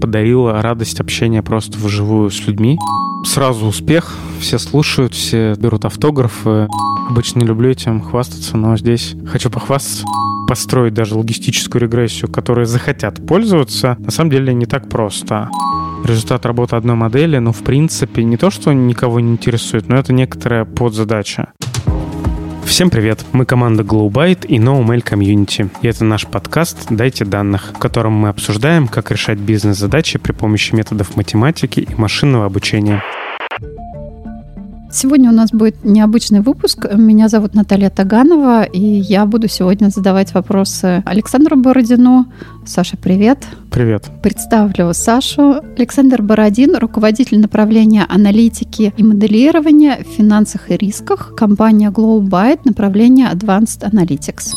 подарила радость общения просто вживую с людьми. Сразу успех, все слушают, все берут автографы. Обычно не люблю этим хвастаться, но здесь хочу похвастаться. Построить даже логистическую регрессию, которой захотят пользоваться, на самом деле не так просто. Результат работы одной модели, ну, в принципе, не то, что никого не интересует, но это некоторая подзадача. Всем привет! Мы команда GlowByte и NoMail Community. И это наш подкаст «Дайте данных», в котором мы обсуждаем, как решать бизнес-задачи при помощи методов математики и машинного обучения. Сегодня у нас будет необычный выпуск. Меня зовут Наталья Таганова, и я буду сегодня задавать вопросы Александру Бородину. Саша, привет. Привет. Представлю Сашу. Александр Бородин, руководитель направления аналитики и моделирования в финансах и рисках, компания GlowByte, направление Advanced Analytics.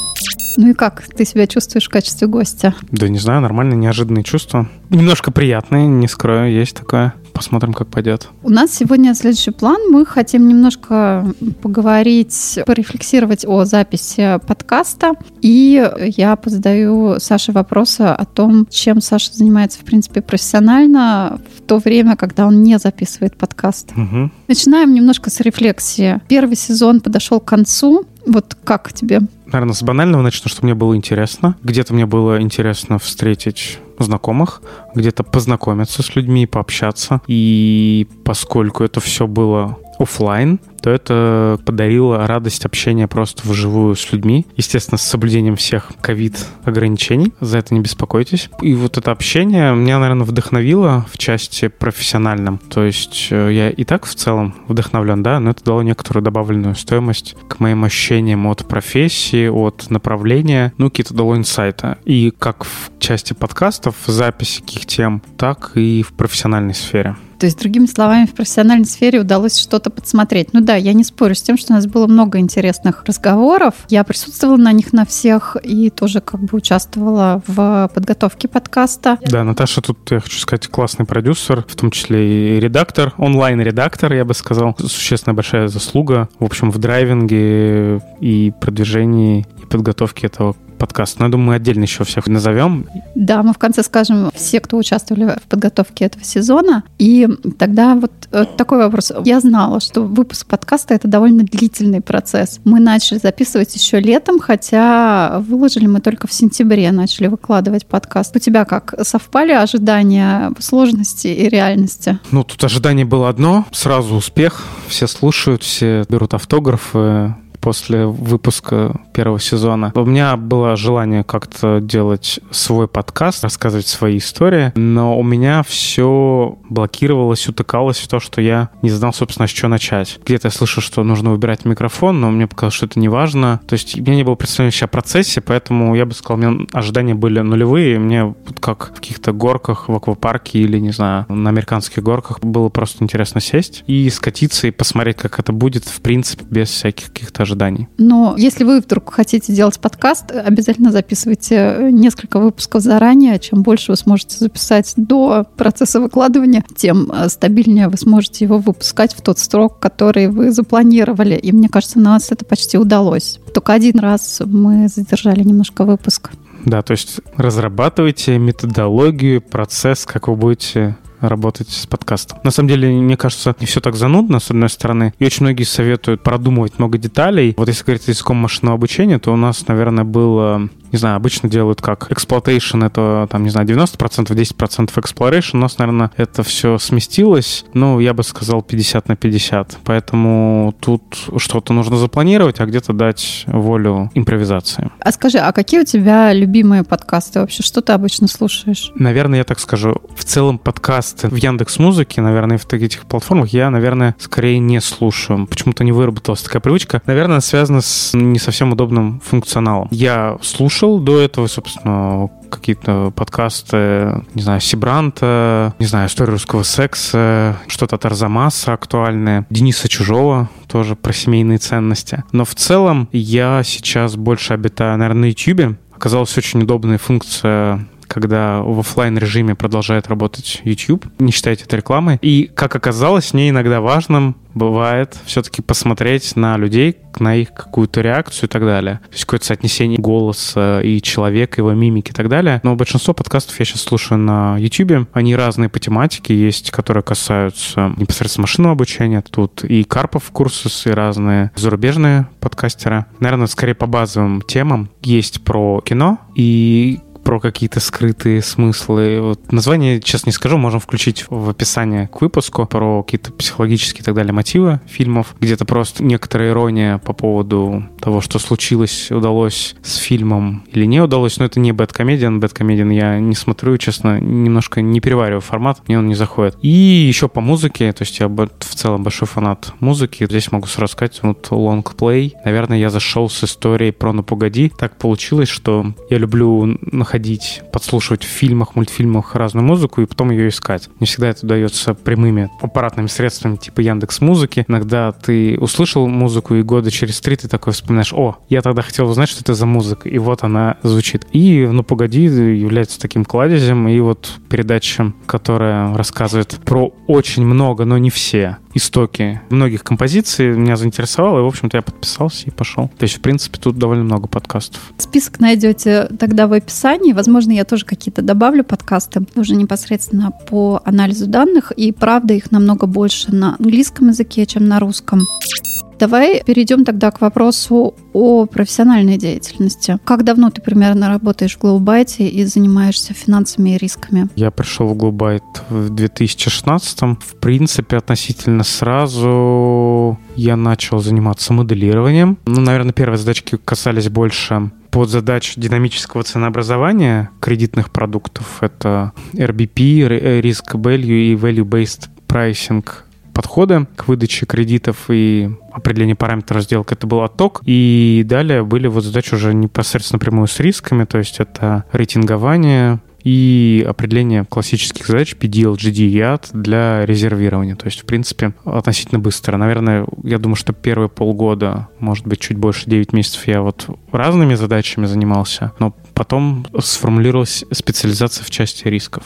Ну и как ты себя чувствуешь в качестве гостя? Да не знаю, нормально, неожиданные чувства. Немножко приятные, не скрою, есть такое. Посмотрим, как пойдет. У нас сегодня следующий план. Мы хотим немножко поговорить, порефлексировать о записи подкаста. И я позадаю Саше вопросы о том, чем Саша занимается, в принципе, профессионально в то время, когда он не записывает подкаст. Угу. Начинаем немножко с рефлексии. Первый сезон подошел к концу. Вот как тебе? Наверное, с банального начну, что мне было интересно. Где-то мне было интересно встретить знакомых, где-то познакомиться с людьми, пообщаться. И поскольку это все было офлайн, то это подарило радость общения просто вживую с людьми. Естественно, с соблюдением всех ковид ограничений. За это не беспокойтесь. И вот это общение меня, наверное, вдохновило в части профессиональном. То есть э, я и так в целом вдохновлен, да, но это дало некоторую добавленную стоимость к моим ощущениям от профессии, от направления, ну, какие-то дало инсайта. И как в части подкастов, записи каких тем, так и в профессиональной сфере. То есть, другими словами, в профессиональной сфере удалось что-то подсмотреть. Ну да, я не спорю с тем, что у нас было много интересных разговоров. Я присутствовала на них на всех и тоже как бы участвовала в подготовке подкаста. Да, Наташа тут, я хочу сказать, классный продюсер, в том числе и редактор, онлайн-редактор, я бы сказал. Существенная большая заслуга, в общем, в драйвинге и продвижении и подготовке этого подкаст. Но я думаю, мы отдельно еще всех назовем. Да, мы в конце скажем все, кто участвовали в подготовке этого сезона. И тогда вот э, такой вопрос. Я знала, что выпуск подкаста — это довольно длительный процесс. Мы начали записывать еще летом, хотя выложили мы только в сентябре, начали выкладывать подкаст. У тебя как? Совпали ожидания сложности и реальности? Ну, тут ожидание было одно. Сразу успех. Все слушают, все берут автографы после выпуска первого сезона. У меня было желание как-то делать свой подкаст, рассказывать свои истории, но у меня все блокировалось, утыкалось в то, что я не знал, собственно, с чего начать. Где-то я слышал, что нужно выбирать микрофон, но мне показалось, что это не важно. То есть у меня не было представления о процессе, поэтому я бы сказал, у меня ожидания были нулевые. Мне вот как в каких-то горках в аквапарке или, не знаю, на американских горках было просто интересно сесть и скатиться и посмотреть, как это будет, в принципе, без всяких каких-то ожиданий. Но если вы вдруг хотите делать подкаст, обязательно записывайте несколько выпусков заранее. Чем больше вы сможете записать до процесса выкладывания, тем э, стабильнее вы сможете его выпускать в тот срок, который вы запланировали. И мне кажется, у нас это почти удалось. Только один раз мы задержали немножко выпуск. Да, то есть разрабатывайте методологию, процесс, как вы будете работать с подкастом. На самом деле, мне кажется, не все так занудно, с одной стороны, и очень многие советуют продумывать много деталей. Вот если говорить языком машинного обучения, то у нас, наверное, было не знаю, обычно делают как exploitation, это там, не знаю, 90%, 10% exploration. У нас, наверное, это все сместилось, ну, я бы сказал 50 на 50. Поэтому тут что-то нужно запланировать, а где-то дать волю импровизации. А скажи, а какие у тебя любимые подкасты вообще? Что ты обычно слушаешь? Наверное, я так скажу, в целом подкасты в Яндекс Музыке, наверное, в этих платформах я, наверное, скорее не слушаю. Почему-то не выработалась такая привычка. Наверное, связана с не совсем удобным функционалом. Я слушаю слушал до этого, собственно, какие-то подкасты, не знаю, Сибранта, не знаю, историю русского секса, что-то от Арзамаса актуальное, Дениса Чужого, тоже про семейные ценности. Но в целом я сейчас больше обитаю, наверное, на YouTube. Оказалась очень удобная функция когда в офлайн режиме продолжает работать YouTube. Не считайте это рекламой. И, как оказалось, мне иногда важным бывает все-таки посмотреть на людей, на их какую-то реакцию и так далее. То есть какое-то соотнесение голоса и человека, его мимики и так далее. Но большинство подкастов я сейчас слушаю на YouTube. Они разные по тематике. Есть, которые касаются непосредственно машинного обучения. Тут и Карпов курсы, и разные зарубежные подкастеры. Наверное, скорее по базовым темам. Есть про кино и про какие-то скрытые смыслы. Вот название, сейчас не скажу, можем включить в описание к выпуску про какие-то психологические и так далее мотивы фильмов. Где-то просто некоторая ирония по поводу того, что случилось, удалось с фильмом или не удалось. Но это не Бэткомедиан. Бэткомедиан я не смотрю, честно, немножко не перевариваю формат, мне он не заходит. И еще по музыке, то есть я в целом большой фанат музыки. Здесь могу сразу сказать, вот лонгплей. Наверное, я зашел с историей про «Ну погоди». Так получилось, что я люблю находить, подслушивать в фильмах, мультфильмах разную музыку и потом ее искать. Не всегда это удается прямыми аппаратными средствами типа Яндекс Музыки. Иногда ты услышал музыку и года через три ты такой вспоминаешь, о, я тогда хотел узнать, что это за музыка, и вот она звучит. И «Ну погоди» является таким кладезем, и вот передача, которая рассказывает про очень много, но не все истоки многих композиций меня заинтересовало, и, в общем-то, я подписался и пошел. То есть, в принципе, тут довольно много подкастов. Список найдете тогда в описании. Возможно, я тоже какие-то добавлю подкасты уже непосредственно по анализу данных, и правда их намного больше на английском языке, чем на русском. Давай перейдем тогда к вопросу о профессиональной деятельности. Как давно ты примерно работаешь в Глоубайте и занимаешься финансами и рисками? Я пришел в Глоубайт в 2016. В принципе, относительно сразу я начал заниматься моделированием. Ну, наверное, первые задачки касались больше под задач динамического ценообразования кредитных продуктов. Это RBP, Risk Value и Value-Based Pricing подходы к выдаче кредитов и определение параметров сделок. Это был отток. И далее были вот задачи уже непосредственно прямую с рисками, то есть это рейтингование, и определение классических задач PDL, GD и AD для резервирования. То есть, в принципе, относительно быстро. Наверное, я думаю, что первые полгода, может быть, чуть больше 9 месяцев я вот разными задачами занимался, но потом сформулировалась специализация в части рисков.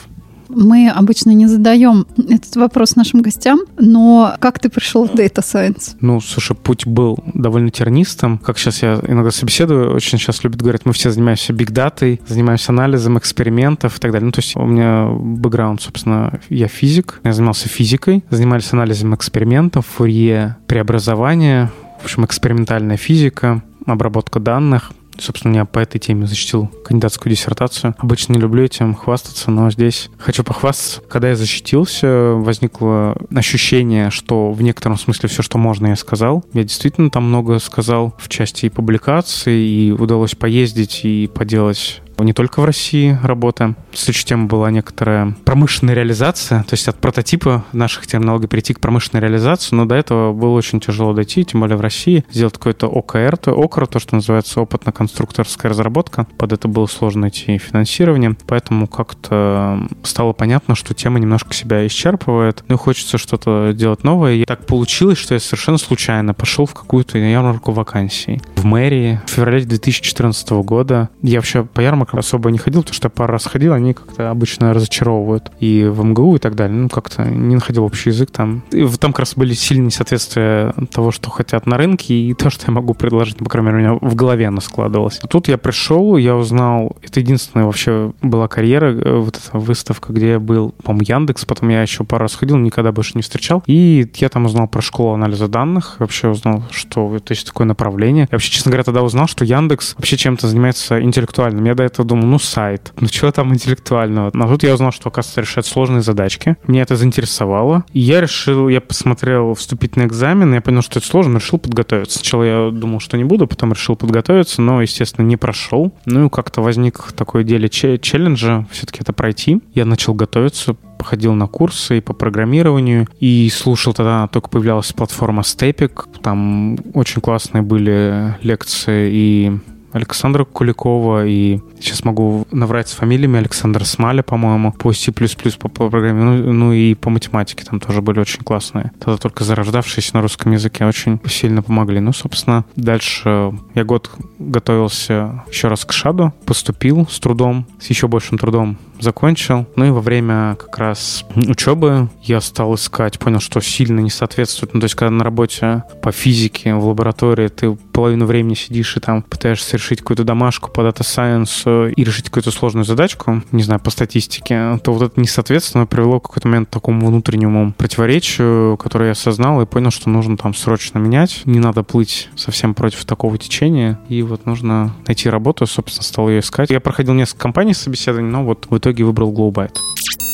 Мы обычно не задаем этот вопрос нашим гостям, но как ты пришел в Data Science? Ну, слушай, путь был довольно тернистым. Как сейчас я иногда собеседую, очень сейчас любят говорить, мы все занимаемся бигдатой, занимаемся анализом экспериментов и так далее. Ну, то есть у меня бэкграунд, собственно, я физик, я занимался физикой, занимались анализом экспериментов, фурье преобразования, в общем, экспериментальная физика, обработка данных. Собственно, я по этой теме защитил кандидатскую диссертацию. Обычно не люблю этим хвастаться, но здесь хочу похвастаться. Когда я защитился, возникло ощущение, что в некотором смысле все, что можно, я сказал. Я действительно там много сказал в части и публикаций, и удалось поездить и поделать не только в России работа. Следующая тема была некоторая промышленная реализация, то есть от прототипа наших терминологий перейти к промышленной реализации, но до этого было очень тяжело дойти, тем более в России, сделать какой-то ОКР, то ОКР, то, что называется опытно-конструкторская разработка. Под это было сложно найти финансирование, поэтому как-то стало понятно, что тема немножко себя исчерпывает, ну и хочется что-то делать новое. И так получилось, что я совершенно случайно пошел в какую-то ярмарку вакансий в мэрии в феврале 2014 года. Я вообще по ярмаркам ярмаркам особо не ходил, потому что пару раз ходил, они как-то обычно разочаровывают. И в МГУ и так далее. Ну, как-то не находил общий язык там. И там как раз были сильные несоответствия того, что хотят на рынке, и то, что я могу предложить, по крайней мере, у меня в голове оно складывалось. А тут я пришел, я узнал, это единственная вообще была карьера, э, вот эта выставка, где я был, по-моему, Яндекс, потом я еще пару раз ходил, никогда больше не встречал. И я там узнал про школу анализа данных, вообще узнал, что это есть такое направление. Я вообще, честно говоря, тогда узнал, что Яндекс вообще чем-то занимается интеллектуальным. Я до этого этого думал, ну, сайт, ну, что там интеллектуального? Но тут я узнал, что, оказывается, решать сложные задачки. Меня это заинтересовало. И я решил, я посмотрел вступительный экзамен, я понял, что это сложно, решил подготовиться. Сначала я думал, что не буду, потом решил подготовиться, но, естественно, не прошел. Ну, и как-то возник такое деле челленджа, все-таки это пройти. Я начал готовиться, походил на курсы по программированию и слушал тогда, только появлялась платформа Stepik, там очень классные были лекции и Александра Куликова и сейчас могу наврать с фамилиями Александр Смаля, по-моему, по C++ по, по программе, ну, ну и по математике там тоже были очень классные. Тогда только зарождавшиеся на русском языке очень сильно помогли. Ну, собственно, дальше я год готовился еще раз к шаду, поступил с трудом, с еще большим трудом закончил. Ну и во время как раз учебы я стал искать, понял, что сильно не соответствует. Ну, то есть, когда на работе по физике в лаборатории ты половину времени сидишь и там пытаешься решить какую-то домашку по дата сайенсу и решить какую-то сложную задачку, не знаю, по статистике, то вот это несоответственно привело к какой-то момент к такому внутреннему противоречию, которое я осознал и понял, что нужно там срочно менять. Не надо плыть совсем против такого течения. И вот нужно найти работу, собственно, стал ее искать. Я проходил несколько компаний собеседований, но вот в итоге выбрал Glowbyte.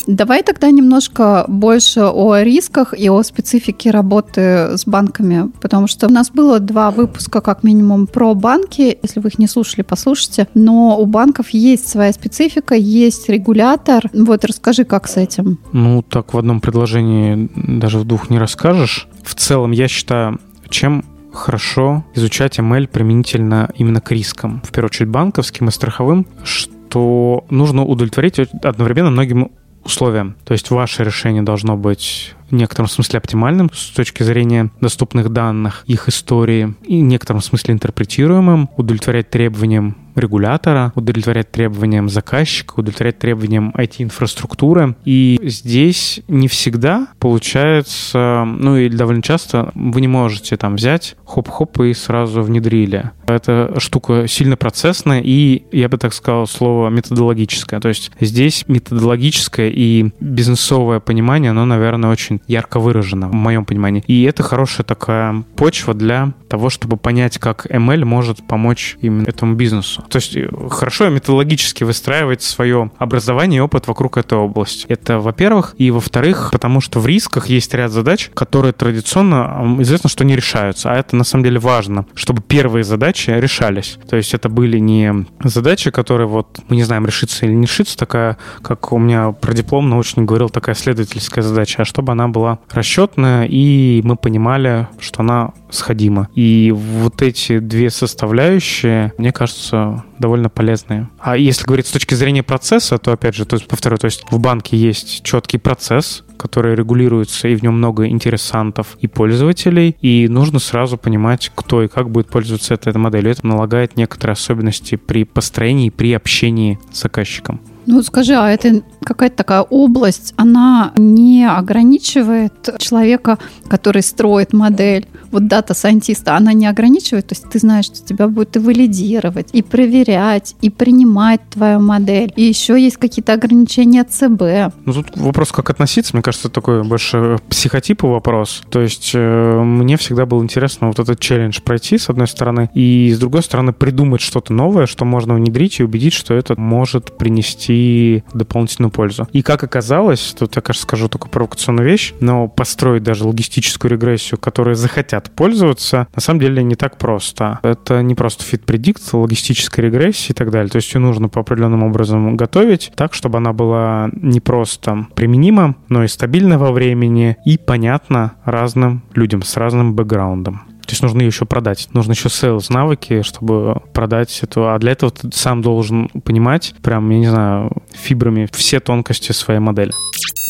Давай тогда немножко больше о рисках и о специфике работы с банками, потому что у нас было два выпуска, как минимум, про банки. Если вы их не слушали, послушайте. Но у банков есть своя специфика, есть регулятор. Вот расскажи, как с этим. Ну, так в одном предложении даже в двух не расскажешь. В целом, я считаю, чем хорошо изучать ML применительно именно к рискам, в первую очередь банковским и страховым, что нужно удовлетворить одновременно многим условиям. То есть ваше решение должно быть в некотором смысле оптимальным с точки зрения доступных данных, их истории, и в некотором смысле интерпретируемым, удовлетворять требованиям регулятора, удовлетворять требованиям заказчика, удовлетворять требованиям IT-инфраструктуры. И здесь не всегда получается, ну и довольно часто вы не можете там взять хоп-хоп и сразу внедрили. Эта штука сильно процессная и, я бы так сказал, слово методологическое. То есть здесь методологическое и бизнесовое понимание, оно, наверное, очень ярко выражено в моем понимании. И это хорошая такая почва для того, чтобы понять, как ML может помочь именно этому бизнесу. То есть э, хорошо методологически выстраивать свое образование и опыт вокруг этой области. Это, во-первых. И, во-вторых, потому что в рисках есть ряд задач, которые традиционно известно, что не решаются. А это на самом деле важно, чтобы первые задачи решались. То есть это были не задачи, которые вот мы не знаем, решится или не решится, такая, как у меня про диплом научник говорил, такая следовательская задача, а чтобы она была расчетная, и мы понимали, что она сходима. И вот эти две составляющие, мне кажется, довольно полезные. А если говорить с точки зрения процесса, то, опять же, то есть, повторю, то есть в банке есть четкий процесс, который регулируется, и в нем много интересантов и пользователей, и нужно сразу понимать, кто и как будет пользоваться этой моделью. Это налагает некоторые особенности при построении, при общении с заказчиком. Ну, скажи, а это какая-то такая область, она не ограничивает человека, который строит модель, вот дата-сайентиста, она не ограничивает, то есть ты знаешь, что тебя будет и валидировать, и проверять, и принимать твою модель, и еще есть какие-то ограничения ЦБ. Ну, тут вопрос, как относиться, мне кажется, такой больше психотипа вопрос, то есть э, мне всегда было интересно вот этот челлендж пройти, с одной стороны, и с другой стороны придумать что-то новое, что можно внедрить и убедить, что это может принести дополнительную пользу. И как оказалось, тут я, кажется, скажу только провокационную вещь, но построить даже логистическую регрессию, которой захотят пользоваться, на самом деле не так просто. Это не просто predict, логистическая регрессия и так далее. То есть ее нужно по определенным образом готовить так, чтобы она была не просто применима, но и стабильна во времени и понятна разным людям с разным бэкграундом. То есть нужно еще продать. Нужно еще sales навыки, чтобы продать эту. А для этого ты сам должен понимать, прям, я не знаю, фибрами все тонкости своей модели.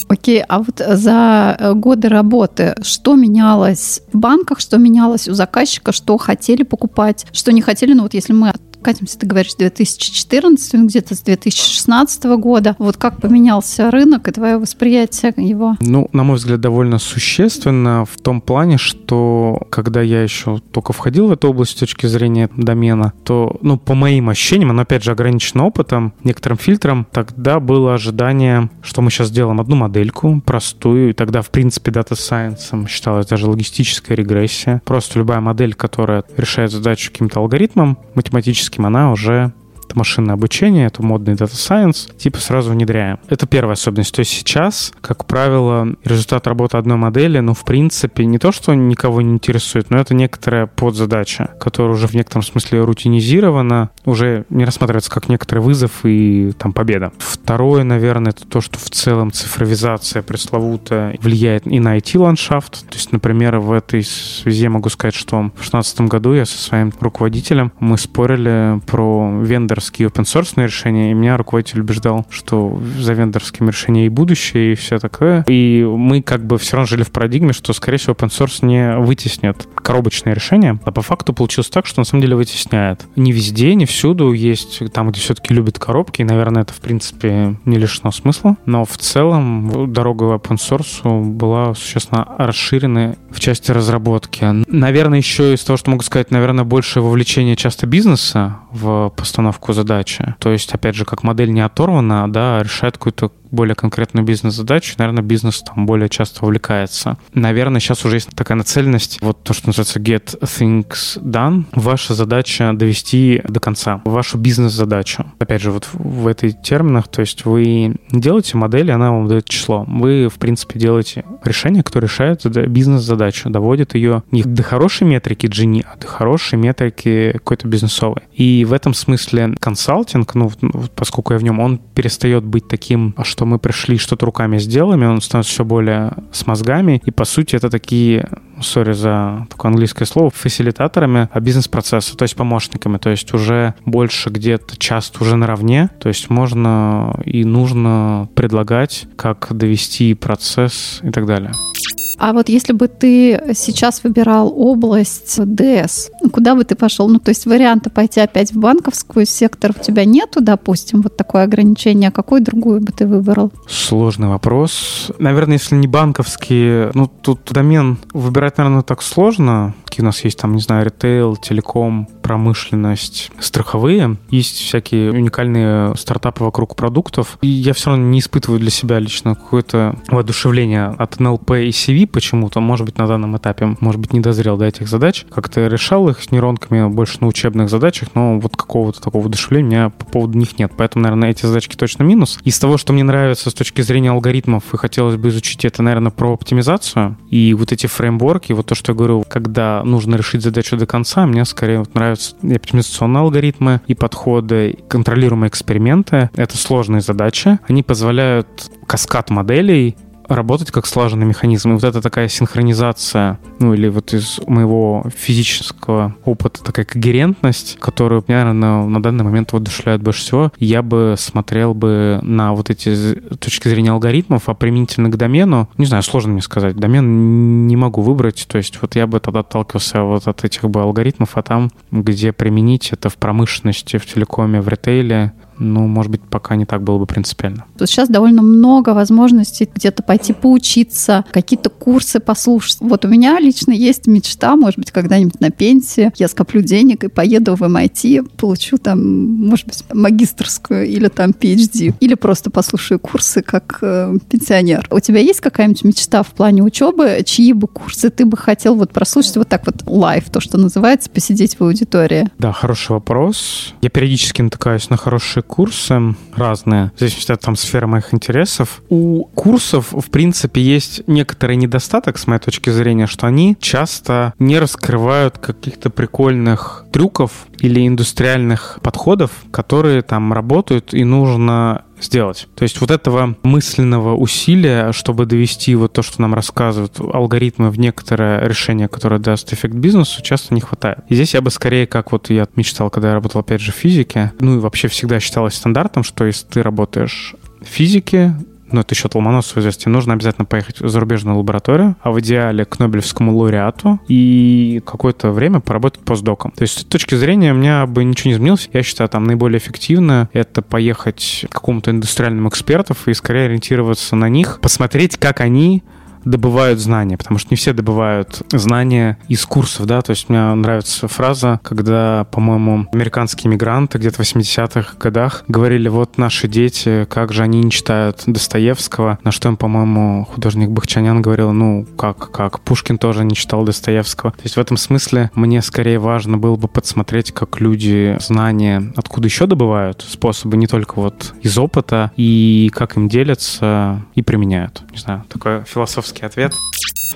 Окей, а вот за э, годы работы что менялось в банках, что менялось у заказчика, что хотели покупать, что не хотели? Ну вот если мы катимся, ты говоришь, 2014, где-то с 2016 года. Вот как поменялся рынок и твое восприятие его? Ну, на мой взгляд, довольно существенно в том плане, что когда я еще только входил в эту область с точки зрения домена, то, ну, по моим ощущениям, оно, опять же, ограничено опытом, некоторым фильтром, тогда было ожидание, что мы сейчас сделаем одну модельку, простую, и тогда, в принципе, Science считалась даже логистическая регрессия. Просто любая модель, которая решает задачу каким-то алгоритмом математическим, она уже это машинное обучение, это модный Data Science, типа сразу внедряем. Это первая особенность. То есть сейчас, как правило, результат работы одной модели, ну, в принципе, не то, что никого не интересует, но это некоторая подзадача, которая уже в некотором смысле рутинизирована, уже не рассматривается как некоторый вызов и там победа. Второе, наверное, это то, что в целом цифровизация пресловутая влияет и на IT-ландшафт. То есть, например, в этой связи я могу сказать, что в 2016 году я со своим руководителем мы спорили про вендорские open source решения, и меня руководитель убеждал, что за вендорскими решениями и будущее, и все такое. И мы как бы все равно жили в парадигме, что, скорее всего, open source не вытеснит коробочные решения, а по факту получилось так, что на самом деле вытесняет. Не везде, не всюду есть там, где все-таки любят коробки, и, наверное, это, в принципе, не лишено смысла, но в целом дорога в open source была существенно расширена в части разработки. Наверное, еще из того, что могу сказать, наверное, больше вовлечение часто бизнеса в постановку задачи. То есть, опять же, как модель не оторвана, да, а решает какую-то более конкретную бизнес-задачу, наверное, бизнес там более часто вовлекается. Наверное, сейчас уже есть такая нацеленность, вот то, что называется get things done. Ваша задача довести до конца вашу бизнес-задачу. Опять же, вот в этой терминах, то есть вы делаете модель, она вам дает число. Вы, в принципе, делаете решение, которое решает бизнес-задачу, доводит ее не до хорошей метрики Gini, а до хорошей метрики какой-то бизнесовой. И в этом смысле консалтинг, ну, поскольку я в нем, он перестает быть таким, а что мы пришли, что-то руками сделаем, и он становится все более с мозгами. И, по сути, это такие, сори за такое английское слово, фасилитаторами бизнес-процесса, то есть помощниками. То есть уже больше где-то часто уже наравне. То есть можно и нужно предлагать, как довести процесс и так далее. А вот если бы ты сейчас выбирал область ДС, куда бы ты пошел? Ну, то есть варианта пойти опять в банковскую сектор у тебя нету, допустим, вот такое ограничение. А какой другую бы ты выбрал? Сложный вопрос. Наверное, если не банковские, ну, тут домен выбирать, наверное, так сложно. Какие у нас есть там, не знаю, ритейл, телеком, промышленность, страховые. Есть всякие уникальные стартапы вокруг продуктов. И я все равно не испытываю для себя лично какое-то воодушевление от НЛП и CV почему-то. Может быть, на данном этапе, может быть, не дозрел до этих задач. Как-то решал их с нейронками больше на учебных задачах, но вот какого-то такого воодушевления у меня по поводу них нет. Поэтому, наверное, эти задачки точно минус. Из того, что мне нравится с точки зрения алгоритмов и хотелось бы изучить, это, наверное, про оптимизацию. И вот эти фреймворки, вот то, что я говорю, когда нужно решить задачу до конца, мне скорее вот нравятся и оптимизационные алгоритмы, и подходы, и контролируемые эксперименты. Это сложные задачи. Они позволяют каскад моделей работать как слаженный механизм. И вот это такая синхронизация, ну или вот из моего физического опыта такая когерентность, которую, наверное, на, данный момент воодушевляет больше всего, я бы смотрел бы на вот эти точки зрения алгоритмов, а применительно к домену, не знаю, сложно мне сказать, домен не могу выбрать, то есть вот я бы тогда отталкивался вот от этих бы алгоритмов, а там, где применить это в промышленности, в телекоме, в ритейле, ну, может быть, пока не так было бы принципиально. Сейчас довольно много возможностей где-то пойти поучиться, какие-то курсы послушать. Вот у меня лично есть мечта, может быть, когда-нибудь на пенсии я скоплю денег и поеду в MIT, получу там, может быть, магистрскую или там PhD, или просто послушаю курсы как э, пенсионер. У тебя есть какая-нибудь мечта в плане учебы, чьи бы курсы ты бы хотел вот прослушать вот так вот live, то, что называется, посидеть в аудитории? Да, хороший вопрос. Я периодически натыкаюсь на хорошие курсы разные, в зависимости от там сферы моих интересов. У курсов, в принципе, есть некоторый недостаток, с моей точки зрения, что они часто не раскрывают каких-то прикольных трюков или индустриальных подходов, которые там работают, и нужно сделать. То есть вот этого мысленного усилия, чтобы довести вот то, что нам рассказывают алгоритмы в некоторое решение, которое даст эффект бизнесу, часто не хватает. И здесь я бы скорее, как вот я мечтал, когда я работал опять же в физике, ну и вообще всегда считалось стандартом, что если ты работаешь в физике, ну, это еще Ломоносову известие, нужно обязательно поехать в зарубежную лабораторию, а в идеале к Нобелевскому лауреату и какое-то время поработать постдоком. То есть с точки зрения у меня бы ничего не изменилось. Я считаю, там наиболее эффективно это поехать к какому-то индустриальному эксперту и скорее ориентироваться на них, посмотреть, как они добывают знания, потому что не все добывают знания из курсов, да, то есть мне нравится фраза, когда, по-моему, американские мигранты где-то в 80-х годах говорили, вот наши дети, как же они не читают Достоевского, на что им, по-моему, художник Бахчанян говорил, ну, как, как, Пушкин тоже не читал Достоевского. То есть в этом смысле мне скорее важно было бы подсмотреть, как люди знания откуда еще добывают, способы не только вот из опыта, и как им делятся и применяют. Не знаю, такой философский ответ.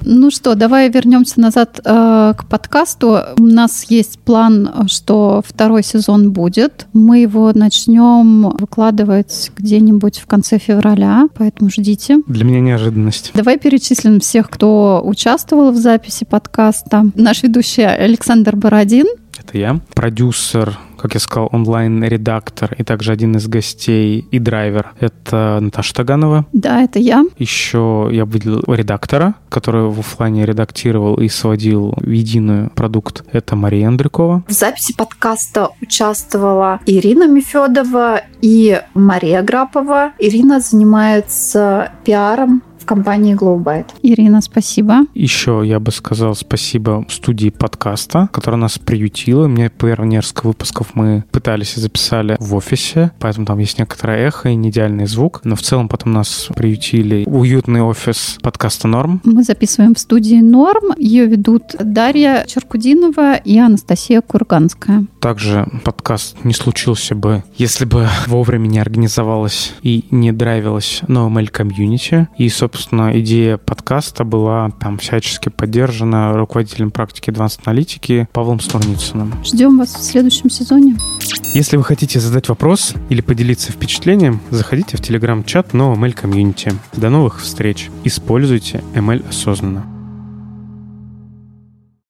Ну что, давай вернемся назад э, к подкасту. У нас есть план, что второй сезон будет. Мы его начнем выкладывать где-нибудь в конце февраля, поэтому ждите. Для меня неожиданность. Давай перечислим всех, кто участвовал в записи подкаста. Наш ведущий Александр Бородин. Это я. Продюсер как я сказал, онлайн-редактор и также один из гостей и драйвер. Это Наташа Таганова. Да, это я. Еще я выделил редактора, который в офлайне редактировал и сводил в единый продукт. Это Мария Андрюкова. В записи подкаста участвовала Ирина Мефедова и Мария Грапова. Ирина занимается пиаром компании Glowbyte. Ирина, спасибо. Еще я бы сказал спасибо студии подкаста, которая нас приютила. Мне первые несколько выпусков мы пытались и записали в офисе, поэтому там есть некоторое эхо и не идеальный звук. Но в целом потом нас приютили уютный офис подкаста «Норм». Мы записываем в студии «Норм». Ее ведут Дарья Черкудинова и Анастасия Курганская. Также подкаст не случился бы, если бы вовремя не организовалась и не драйвилась новая комьюнити. И, собственно, собственно, идея подкаста была там всячески поддержана руководителем практики Advanced аналитики Павлом Стурницыным. Ждем вас в следующем сезоне. Если вы хотите задать вопрос или поделиться впечатлением, заходите в телеграм-чат нового ML комьюнити. До новых встреч. Используйте ML осознанно.